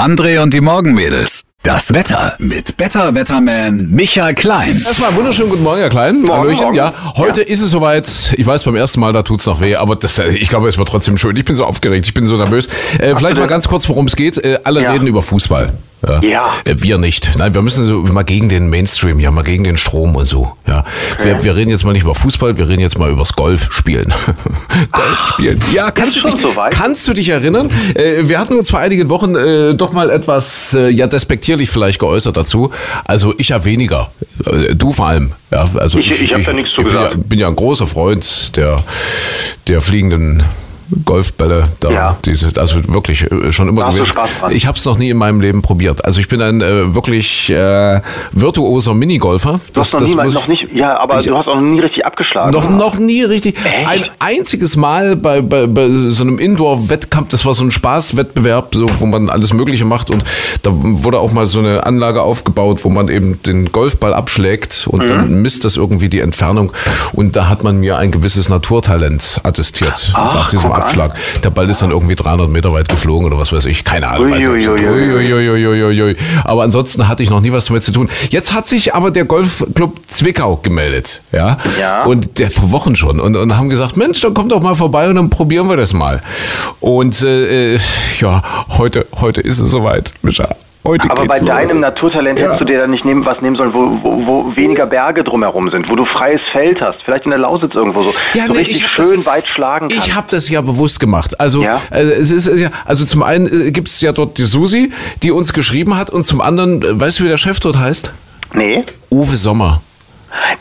André und die Morgenmädels. Das Wetter mit Better Wetterman Michael Klein. Erstmal wunderschönen guten Morgen, Herr Klein. Morgen, Hallöchen. morgen. Ja, heute ist es soweit. Ich weiß, beim ersten Mal, da tut's noch weh, aber das, äh, ich glaube, es wird trotzdem schön. Ich bin so aufgeregt, ich bin so nervös. Äh, vielleicht mal ganz kurz, worum es geht. Äh, alle Ja. reden über Fußball. Ja. Ja. Äh, wir nicht. Nein, wir müssen so mal gegen den Mainstream, ja, mal gegen den Strom und so. Ja. Wir, wir reden jetzt mal nicht über Fußball, wir reden jetzt mal übers Golf spielen. Golf spielen. Ja, kannst du dich, soweit? kannst du dich erinnern? Äh, wir hatten uns vor einigen Wochen äh, doch mal etwas, äh, ja, despektierlich vielleicht geäußert dazu. Also ich ja weniger. Äh, du vor allem. Ja, also Ich- ich hab da nichts zu ich bin gesagt. Ja, bin ja ein großer Freund der, der fliegenden Golfbälle da, Ja. diese, also wirklich äh, schon immer Da gewesen. Ich habe es noch nie in meinem Leben probiert. Also ich bin ein äh, wirklich äh, virtuoser Minigolfer. Du hast noch, nie, mal- muss- noch nicht, ja, aber Ich- du hast auch noch nie richtig abgeschlagen. noch, noch nie richtig. Ein einziges Mal bei, bei, bei so einem Indoor-Wettkampf, das war so ein Spaßwettbewerb, so, wo man alles Mögliche macht und da wurde auch mal so eine Anlage aufgebaut, wo man eben den Golfball abschlägt und Mhm. dann misst das irgendwie die Entfernung und da hat man mir ein gewisses Naturtalent attestiert Ach, nach diesem. Abschlag. Der Ball ist dann irgendwie 300 Meter weit geflogen oder was weiß ich, keine Ahnung. weiß ich nicht. Uiuiuiui. Uiuiuiui. Aber ansonsten hatte ich noch nie was damit zu tun. Jetzt hat sich aber der Golfclub Zwickau gemeldet, ja. Ja. Und der vor Wochen schon und, und haben gesagt, Mensch, dann kommt doch mal vorbei und dann probieren wir das mal. Und äh, äh, ja, heute, heute ist es soweit, Mischa. Heute Aber bei los. deinem Naturtalent Ja. hättest du dir dann nicht nehmen, was nehmen sollen, wo, wo, wo weniger Berge drumherum sind, wo du freies Feld hast, vielleicht in der Lausitz irgendwo so, Ja, so nee, richtig schön das- weit schlagen kannst. Ich habe das ja bewusst gemacht. Also Ja? äh, es ist ja, also zum einen äh, gibt es ja dort die Susi, die uns geschrieben hat, und zum anderen, äh, weißt du, wie der Chef dort heißt? nee, Uwe Sommer.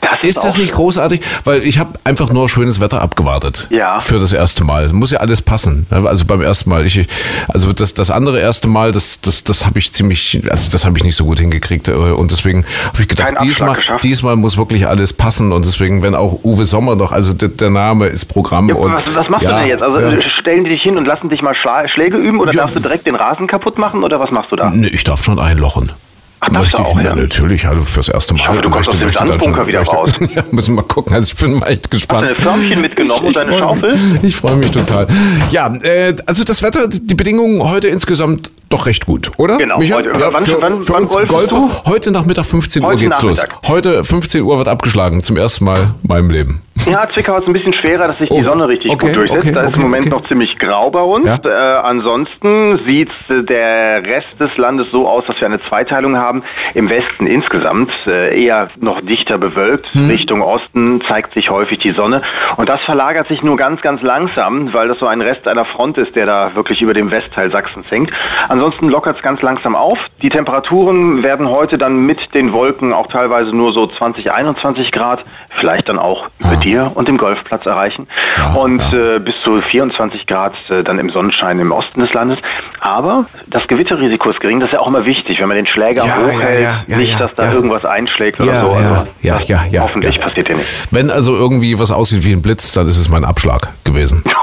Das ist, Ist das nicht großartig? Weil ich habe einfach nur schönes Wetter abgewartet. Ja. Für das erste Mal. Muss ja alles passen. Also beim ersten Mal. Ich, also das, das andere erste Mal, das, das, das habe ich ziemlich, also das habe ich nicht so gut hingekriegt. äh, Und deswegen habe ich gedacht, diesmal, geschafft. diesmal muss wirklich alles passen. Und deswegen, wenn auch Uwe Sommer noch, also der, der Name ist Programm. Ja, und, was, was machst ja, du denn jetzt? Also ja. stellen die dich hin und lassen dich mal Schläge üben oder Ja. darfst du direkt den Rasen kaputt machen oder was machst du da? Nee, ich darf schon einlochen. Ach, du Richtig, auch, ja, ja? natürlich, also fürs erste Mal. Ich hoffe, du kommst aus dem Sandbunker wieder raus. Ja, müssen wir mal gucken. Also ich bin mal echt gespannt. Hast du ein Förmchen mitgenommen und deine Schaufel? Mich, ich freue mich total. Ja, äh, also das Wetter, die Bedingungen heute insgesamt doch recht gut, oder? Genau, Micha? heute. Ja, Wann- für, wann- für wann uns golfst Golfer, heute Nachmittag 15 Uhr Heute geht's los. Nachmittag. Heute 15 Uhr wird abgeschlagen, zum ersten Mal in meinem Leben. Ja, Zwickau ist ein bisschen schwerer, dass sich Oh, die Sonne richtig okay, gut durchsetzt. okay, da ist okay, im Moment noch ziemlich grau bei uns. Ja. Äh, ansonsten sieht äh, der Rest des Landes so aus, dass wir eine Zweiteilung haben. Im Westen insgesamt äh, eher noch dichter bewölkt. Hm. Richtung Osten zeigt sich häufig die Sonne. Und das verlagert sich nur ganz, ganz langsam, weil das so ein Rest einer Front ist, der da wirklich über dem Westteil Sachsens hängt. Ansonsten lockert es ganz langsam auf. Die Temperaturen werden heute dann mit den Wolken auch teilweise nur so 20, 21 Grad, vielleicht dann auch über dir und dem Golfplatz erreichen. Ja, und ja. Äh, bis zu 24 Grad äh, dann im Sonnenschein im Osten des Landes. Aber das Gewitterrisiko ist gering, das ist ja auch immer wichtig, wenn man den Schläger Ja, hochhält, nicht, dass da irgendwas einschlägt oder so. ja, Also ja, ja, ja, hoffentlich passiert dir nicht. Wenn also irgendwie was aussieht wie ein Blitz, dann ist es mein Abschlag gewesen.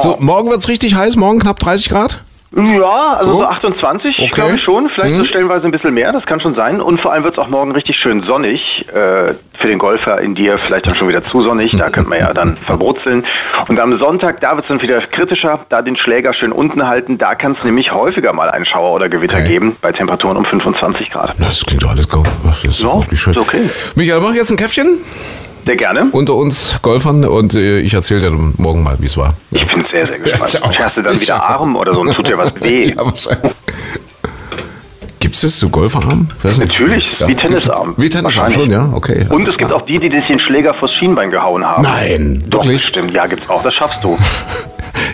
So, morgen wird's richtig heiß, morgen knapp 30 Grad. Ja, also Oh. so 28, Okay. glaube ich schon. Vielleicht Mhm. so stellenweise ein bisschen mehr, das kann schon sein. Und vor allem wird es auch morgen richtig schön sonnig. Äh, für den Golfer in dir vielleicht dann schon wieder zu sonnig. Da könnte man ja dann verbrutzeln. Und am Sonntag, da wird es dann wieder kritischer. Da den Schläger schön unten halten. Da kann es nämlich häufiger mal einen Schauer oder Gewitter Okay. geben. Bei Temperaturen um 25 Grad. Das klingt doch alles gut. Das ist wirklich schön. ist okay. Michael, mach jetzt ein Käffchen Sehr gerne. unter uns Golfern und äh, ich erzähle dir dann morgen mal, wie es war. Ich bin sehr, sehr gespannt. ich auch. Hast du dann Ich wieder auch. Arm oder so und tut dir was weh? Ja, wahrscheinlich. Gibt es das so Golferarm? Natürlich, wie Tennisarm. Wie Tennisarm Wahrscheinlich. schon, ja, okay. Und es gibt klar. auch die, die dich den Schläger vors Schienbein gehauen haben. Nein, Doch, wirklich? stimmt. Ja, gibt's auch. Das schaffst du.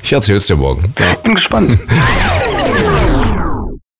Ich erzähl's dir morgen. Ja. Bin gespannt.